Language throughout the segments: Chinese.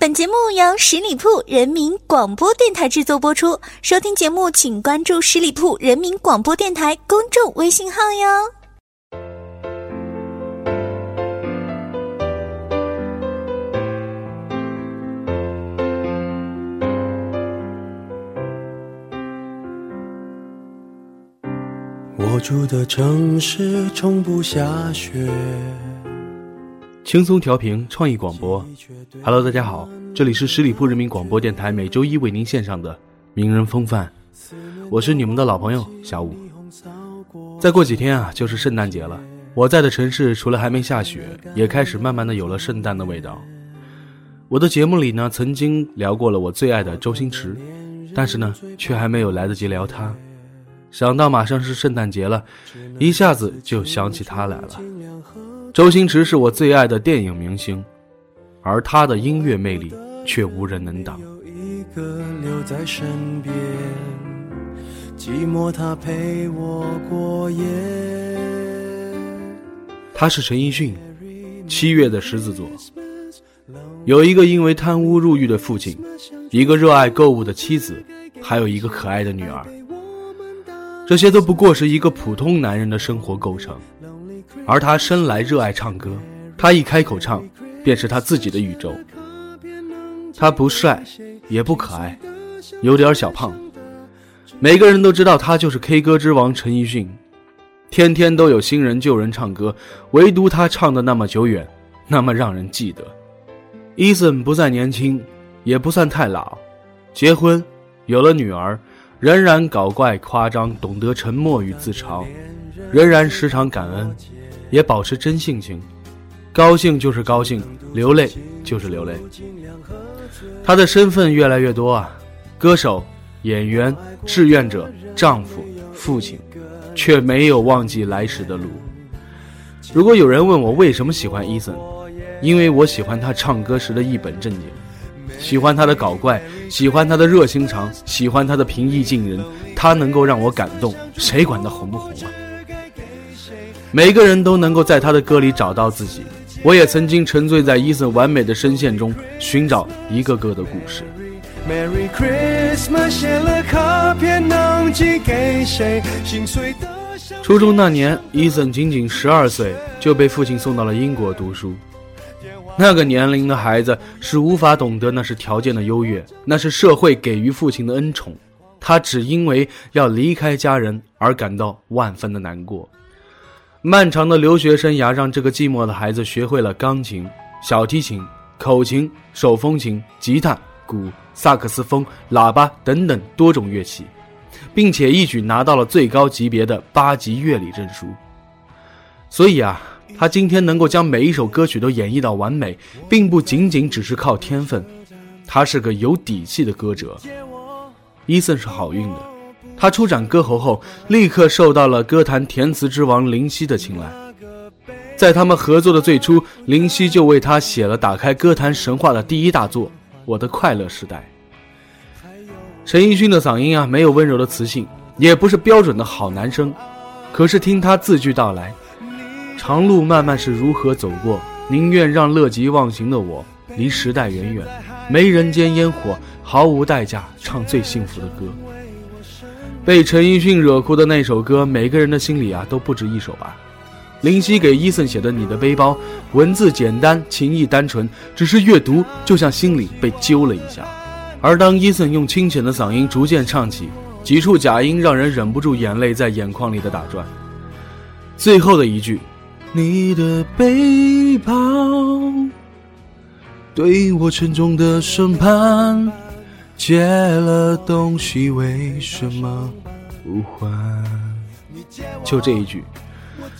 本节目由十里铺人民广播电台制作播出。收听节目，请关注十里铺人民广播电台公众微信号哟。我住的城市从不下雪。轻松调频，创意广播。Hello，大家好，这里是十里铺人民广播电台，每周一为您献上的名人风范。我是你们的老朋友小五。再过几天啊，就是圣诞节了。我在的城市除了还没下雪，也开始慢慢的有了圣诞的味道。我的节目里呢，曾经聊过了我最爱的周星驰，但是呢，却还没有来得及聊他。想到马上是圣诞节了，一下子就想起他来了。周星驰是我最爱的电影明星，而他的音乐魅力却无人能挡。他是陈奕迅，七月的狮子座，有一个因为贪污入狱的父亲，一个热爱购物的妻子，还有一个可爱的女儿。这些都不过是一个普通男人的生活构成，而他生来热爱唱歌，他一开口唱，便是他自己的宇宙。他不帅，也不可爱，有点小胖，每个人都知道他就是 K 歌之王陈奕迅，天天都有新人旧人唱歌，唯独他唱的那么久远，那么让人记得。伊森不再年轻，也不算太老，结婚，有了女儿。仍然搞怪夸张，懂得沉默与自嘲，仍然时常感恩，也保持真性情，高兴就是高兴，流泪就是流泪。他的身份越来越多啊，歌手、演员、志愿者、丈夫、父亲，却没有忘记来时的路。如果有人问我为什么喜欢伊森，因为我喜欢他唱歌时的一本正经。喜欢他的搞怪，喜欢他的热心肠，喜欢他的平易近人，他能够让我感动，谁管他红不红啊？每个人都能够在他的歌里找到自己，我也曾经沉醉在伊森完美的声线中，寻找一个个的故事。Merry Christmas 初中那年，伊森仅仅十二岁，就被父亲送到了英国读书。那个年龄的孩子是无法懂得那是条件的优越，那是社会给予父亲的恩宠。他只因为要离开家人而感到万分的难过。漫长的留学生涯让这个寂寞的孩子学会了钢琴、小提琴、口琴、手风琴、吉他、鼓、萨克斯风、喇叭等等多种乐器，并且一举拿到了最高级别的八级乐理证书。所以啊。他今天能够将每一首歌曲都演绎到完美，并不仅仅只是靠天分，他是个有底气的歌者。伊森是好运的，他出展歌喉后，立刻受到了歌坛填词之王林夕的青睐。在他们合作的最初，林夕就为他写了打开歌坛神话的第一大作《我的快乐时代》。陈奕迅的嗓音啊，没有温柔的磁性，也不是标准的好男声，可是听他字句道来。长路漫漫是如何走过？宁愿让乐极忘形的我离时代远远，没人间烟火，毫无代价唱最幸福的歌。被陈奕迅惹哭的那首歌，每个人的心里啊都不止一首吧。林夕给伊森写的《你的背包》，文字简单，情意单纯，只是阅读就像心里被揪了一下。而当伊森用清浅的嗓音逐渐唱起，几处假音让人忍不住眼泪在眼眶里的打转。最后的一句。你的背包对我沉重的审判，借了东西为什么不还？就这一句，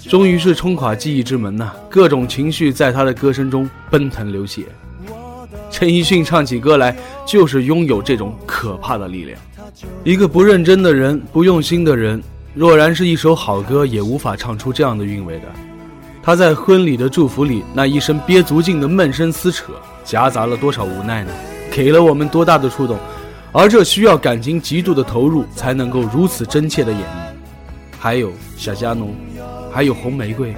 终于是冲垮记忆之门呐！各种情绪在他的歌声中奔腾流血。陈奕迅唱起歌来，就是拥有这种可怕的力量。一个不认真的人，不用心的人，若然是一首好歌，也无法唱出这样的韵味的。他在婚礼的祝福里那一声憋足劲的闷声撕扯，夹杂了多少无奈呢？给了我们多大的触动？而这需要感情极度的投入才能够如此真切的演绎。还有小加农，还有红玫瑰，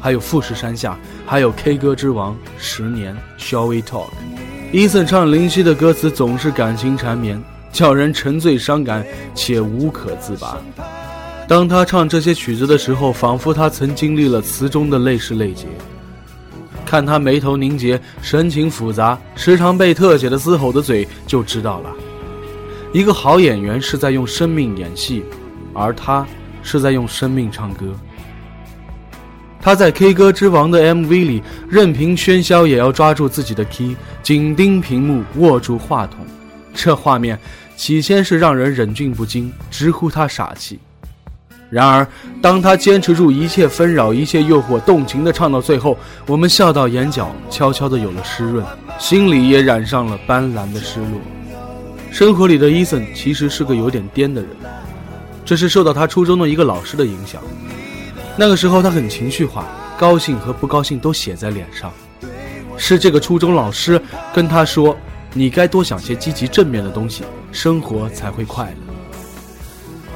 还有富士山下，还有 K 歌之王十年。Shall we talk？伊森唱林夕的歌词总是感情缠绵，叫人沉醉伤感且无可自拔。当他唱这些曲子的时候，仿佛他曾经历了词中的泪是泪结。看他眉头凝结，神情复杂，时常被特写的嘶吼的嘴，就知道了。一个好演员是在用生命演戏，而他是在用生命唱歌。他在 K 歌之王的 MV 里，任凭喧嚣也要抓住自己的 key，紧盯屏幕，握住话筒。这画面起先是让人忍俊不禁，直呼他傻气。然而，当他坚持住一切纷扰、一切诱惑，动情地唱到最后，我们笑到眼角悄悄地有了湿润，心里也染上了斑斓的失落。生活里的伊森其实是个有点颠的人，这是受到他初中的一个老师的影响。那个时候他很情绪化，高兴和不高兴都写在脸上。是这个初中老师跟他说：“你该多想些积极正面的东西，生活才会快乐。”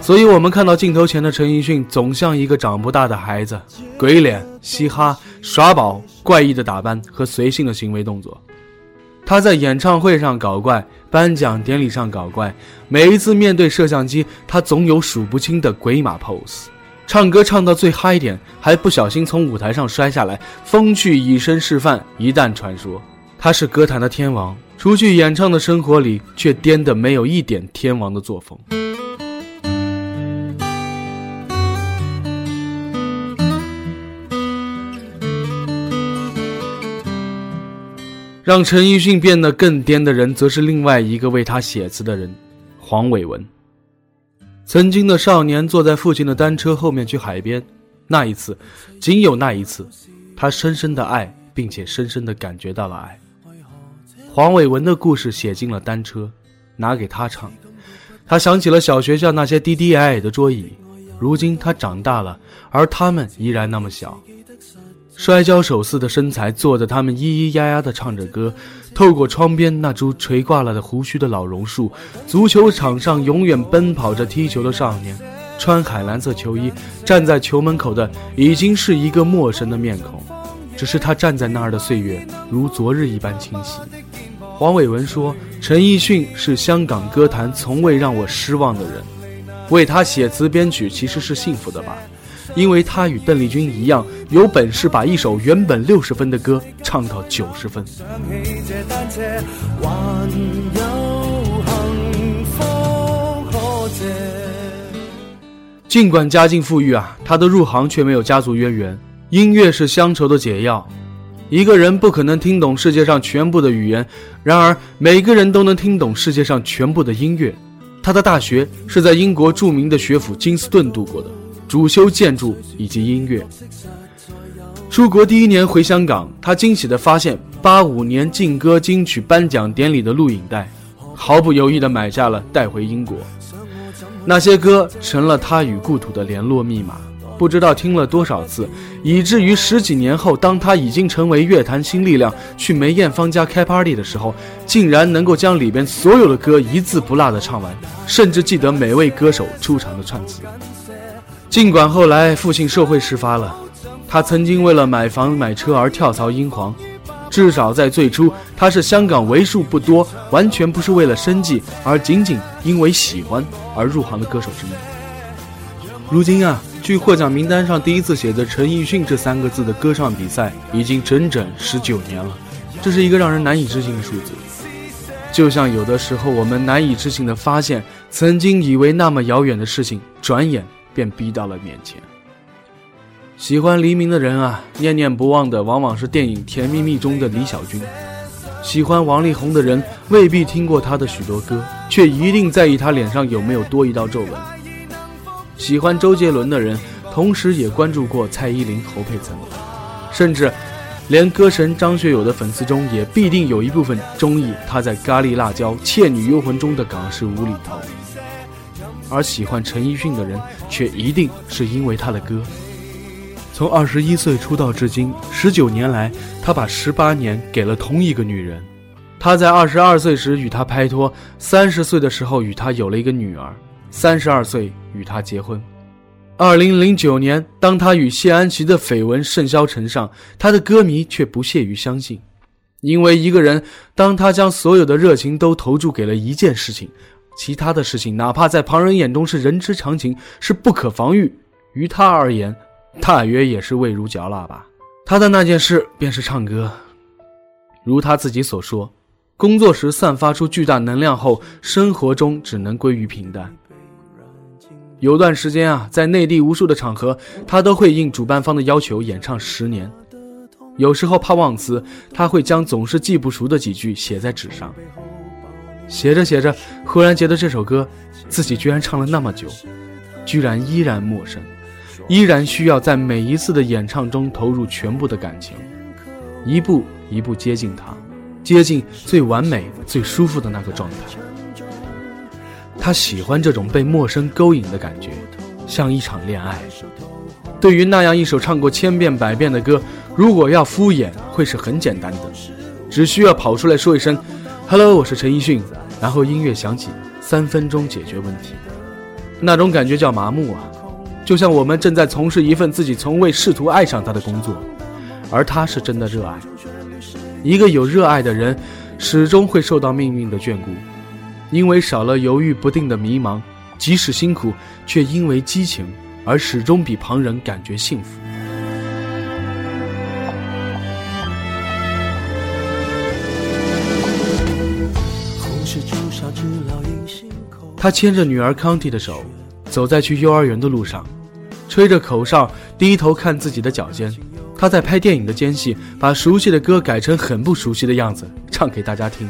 所以，我们看到镜头前的陈奕迅，总像一个长不大的孩子，鬼脸、嘻哈、耍宝、怪异的打扮和随性的行为动作。他在演唱会上搞怪，颁奖典礼上搞怪，每一次面对摄像机，他总有数不清的鬼马 pose。唱歌唱到最嗨点，还不小心从舞台上摔下来，风趣以身示范，一旦传说。他是歌坛的天王，除去演唱的生活里，却颠得没有一点天王的作风。让陈奕迅变得更颠的人，则是另外一个为他写词的人——黄伟文。曾经的少年坐在父亲的单车后面去海边，那一次，仅有那一次，他深深的爱，并且深深的感觉到了爱。黄伟文的故事写进了单车，拿给他唱，他想起了小学校那些低低矮矮的桌椅，如今他长大了，而他们依然那么小。摔跤手似的身材，坐着他们咿咿呀呀地唱着歌。透过窗边那株垂挂了的胡须的老榕树，足球场上永远奔跑着踢球的少年，穿海蓝色球衣站在球门口的已经是一个陌生的面孔，只是他站在那儿的岁月如昨日一般清晰。黄伟文说：“陈奕迅是香港歌坛从未让我失望的人，为他写词编曲其实是幸福的吧。”因为他与邓丽君一样，有本事把一首原本六十分的歌唱到九十分。尽管家境富裕啊，他的入行却没有家族渊源。音乐是乡愁的解药。一个人不可能听懂世界上全部的语言，然而每个人都能听懂世界上全部的音乐。他的大学是在英国著名的学府金斯顿度过的。主修建筑以及音乐。出国第一年回香港，他惊喜地发现八五年劲歌金曲颁奖典礼的录影带，毫不犹豫地买下了，带回英国。那些歌成了他与故土的联络密码，不知道听了多少次，以至于十几年后，当他已经成为乐坛新力量，去梅艳芳家开 party 的时候，竟然能够将里边所有的歌一字不落地唱完，甚至记得每位歌手出场的串词。尽管后来父亲社会事发了，他曾经为了买房买车而跳槽英皇，至少在最初，他是香港为数不多完全不是为了生计，而仅仅因为喜欢而入行的歌手之一。如今啊，距获奖名单上第一次写着陈奕迅这三个字的歌唱比赛，已经整整十九年了，这是一个让人难以置信的数字。就像有的时候我们难以置信的发现，曾经以为那么遥远的事情，转眼。便逼到了面前。喜欢黎明的人啊，念念不忘的往往是电影《甜蜜蜜》中的李小军；喜欢王力宏的人未必听过他的许多歌，却一定在意他脸上有没有多一道皱纹；喜欢周杰伦的人，同时也关注过蔡依林、侯佩岑，甚至连歌神张学友的粉丝中，也必定有一部分中意他在《咖喱辣椒》《倩女幽魂》中的港式无厘头。而喜欢陈奕迅的人，却一定是因为他的歌。从二十一岁出道至今十九年来，他把十八年给了同一个女人。他在二十二岁时与她拍拖，三十岁的时候与她有了一个女儿，三十二岁与她结婚。二零零九年，当他与谢安琪的绯闻甚嚣尘上，他的歌迷却不屑于相信，因为一个人，当他将所有的热情都投注给了一件事情，其他的事情，哪怕在旁人眼中是人之常情，是不可防御，于他而言，大约也是味如嚼蜡吧。他的那件事便是唱歌。如他自己所说，工作时散发出巨大能量后，生活中只能归于平淡。有段时间啊，在内地无数的场合，他都会应主办方的要求演唱十年。有时候怕忘词，他会将总是记不熟的几句写在纸上。写着写着，忽然觉得这首歌，自己居然唱了那么久，居然依然陌生，依然需要在每一次的演唱中投入全部的感情，一步一步接近他，接近最完美、最舒服的那个状态。他喜欢这种被陌生勾引的感觉，像一场恋爱。对于那样一首唱过千遍百遍的歌，如果要敷衍，会是很简单的，只需要跑出来说一声 “hello”，我是陈奕迅，然后音乐响起，三分钟解决问题。那种感觉叫麻木啊，就像我们正在从事一份自己从未试图爱上他的工作，而他是真的热爱。一个有热爱的人，始终会受到命运的眷顾。因为少了犹豫不定的迷茫，即使辛苦，却因为激情而始终比旁人感觉幸福。他牵着女儿康蒂的手，走在去幼儿园的路上，吹着口哨，低头看自己的脚尖。他在拍电影的间隙，把熟悉的歌改成很不熟悉的样子，唱给大家听。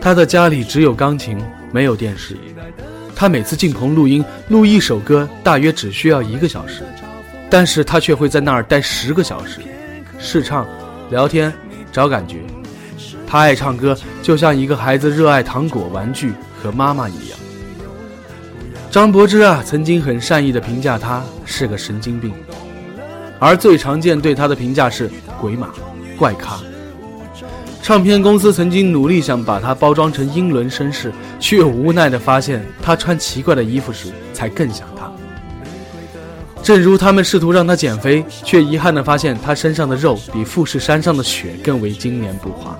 他的家里只有钢琴，没有电视。他每次进棚录音，录一首歌大约只需要一个小时，但是他却会在那儿待十个小时，试唱、聊天、找感觉。他爱唱歌，就像一个孩子热爱糖果、玩具和妈妈一样。张柏芝啊，曾经很善意地评价他是个神经病，而最常见对他的评价是鬼马、怪咖。唱片公司曾经努力想把他包装成英伦绅士，却无奈地发现他穿奇怪的衣服时，才更像他。正如他们试图让他减肥，却遗憾地发现他身上的肉比富士山上的雪更为经年不化。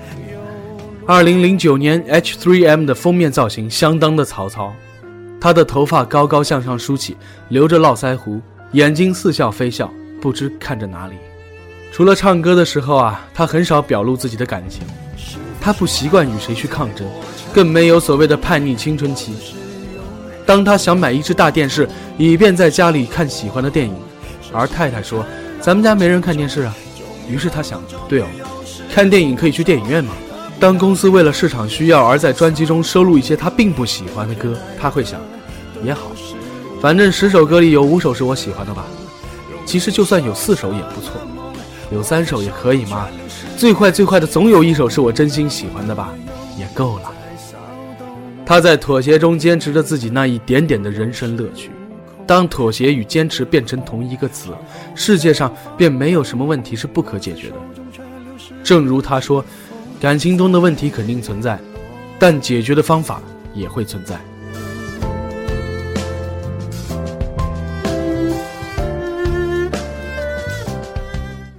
二零零九年 H3M 的封面造型相当的曹操，他的头发高高向上梳起，留着络腮胡，眼睛似笑非笑，不知看着哪里。除了唱歌的时候啊，他很少表露自己的感情，他不习惯与谁去抗争，更没有所谓的叛逆青春期。当他想买一只大电视，以便在家里看喜欢的电影，而太太说：“咱们家没人看电视啊。”于是他想：“对哦，看电影可以去电影院嘛。”当公司为了市场需要而在专辑中收录一些他并不喜欢的歌，他会想：“也好，反正十首歌里有五首是我喜欢的吧。其实就算有四首也不错。”有三首也可以嘛？最坏最坏的总有一首是我真心喜欢的吧，也够了。他在妥协中坚持着自己那一点点的人生乐趣。当妥协与坚持变成同一个词，世界上便没有什么问题是不可解决的。正如他说，感情中的问题肯定存在，但解决的方法也会存在。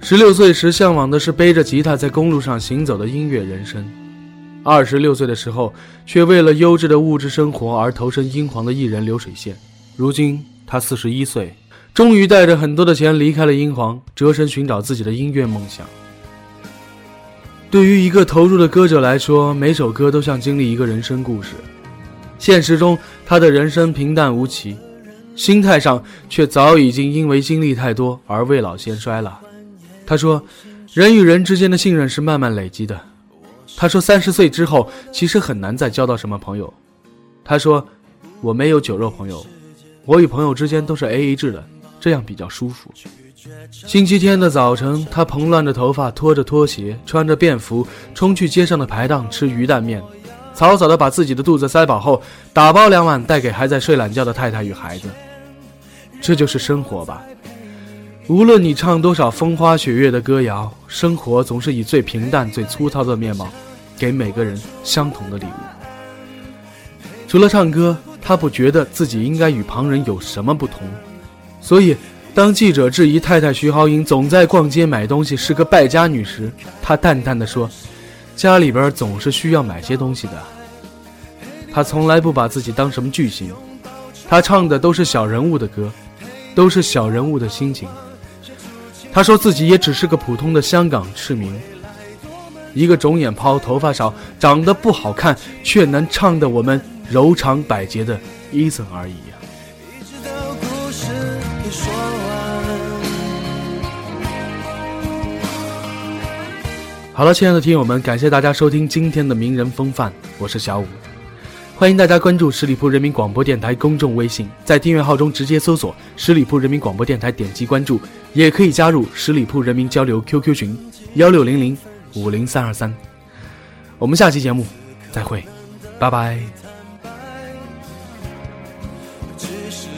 十六岁时向往的是背着吉他在公路上行走的音乐人生，二十六岁的时候却为了优质的物质生活而投身英皇的艺人流水线。如今他四十一岁，终于带着很多的钱离开了英皇，折身寻找自己的音乐梦想。对于一个投入的歌者来说，每首歌都像经历一个人生故事。现实中他的人生平淡无奇，心态上却早已经因为经历太多而未老先衰了。他说：“人与人之间的信任是慢慢累积的。”他说：“三十岁之后，其实很难再交到什么朋友。”他说：“我没有酒肉朋友，我与朋友之间都是 A A 制的，这样比较舒服。”星期天的早晨，他蓬乱着头发，拖着拖鞋，穿着便服，冲去街上的排档吃鱼蛋面，草草的把自己的肚子塞饱后，打包两碗带给还在睡懒觉的太太与孩子。这就是生活吧。无论你唱多少风花雪月的歌谣，生活总是以最平淡、最粗糙的面貌，给每个人相同的礼物。除了唱歌，他不觉得自己应该与旁人有什么不同，所以，当记者质疑太太徐豪英总在逛街买东西是个败家女时，她淡淡的说：“家里边总是需要买些东西的。”她从来不把自己当什么巨星，她唱的都是小人物的歌，都是小人物的心情。她说自己也只是个普通的香港市民，一个肿眼泡、头发少、长得不好看却能唱得我们柔肠百结的伊森而已。好了，亲爱的听友们，感谢大家收听今天的名人风范，我是小五。欢迎大家关注十里铺人民广播电台公众微信，在订阅号中直接搜索“十里铺人民广播电台”，点击关注，也可以加入十里铺人民交流 QQ 群幺六零零五零三二三。我们下期节目再会，拜拜。只是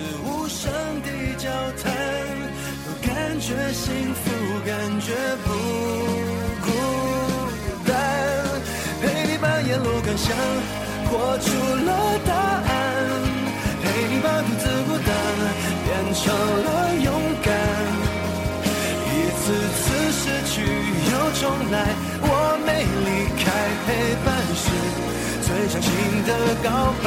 出了答案，陪你把独自孤单变成了勇敢。一次次失去又重来，我没离开，陪伴是最长情的告白。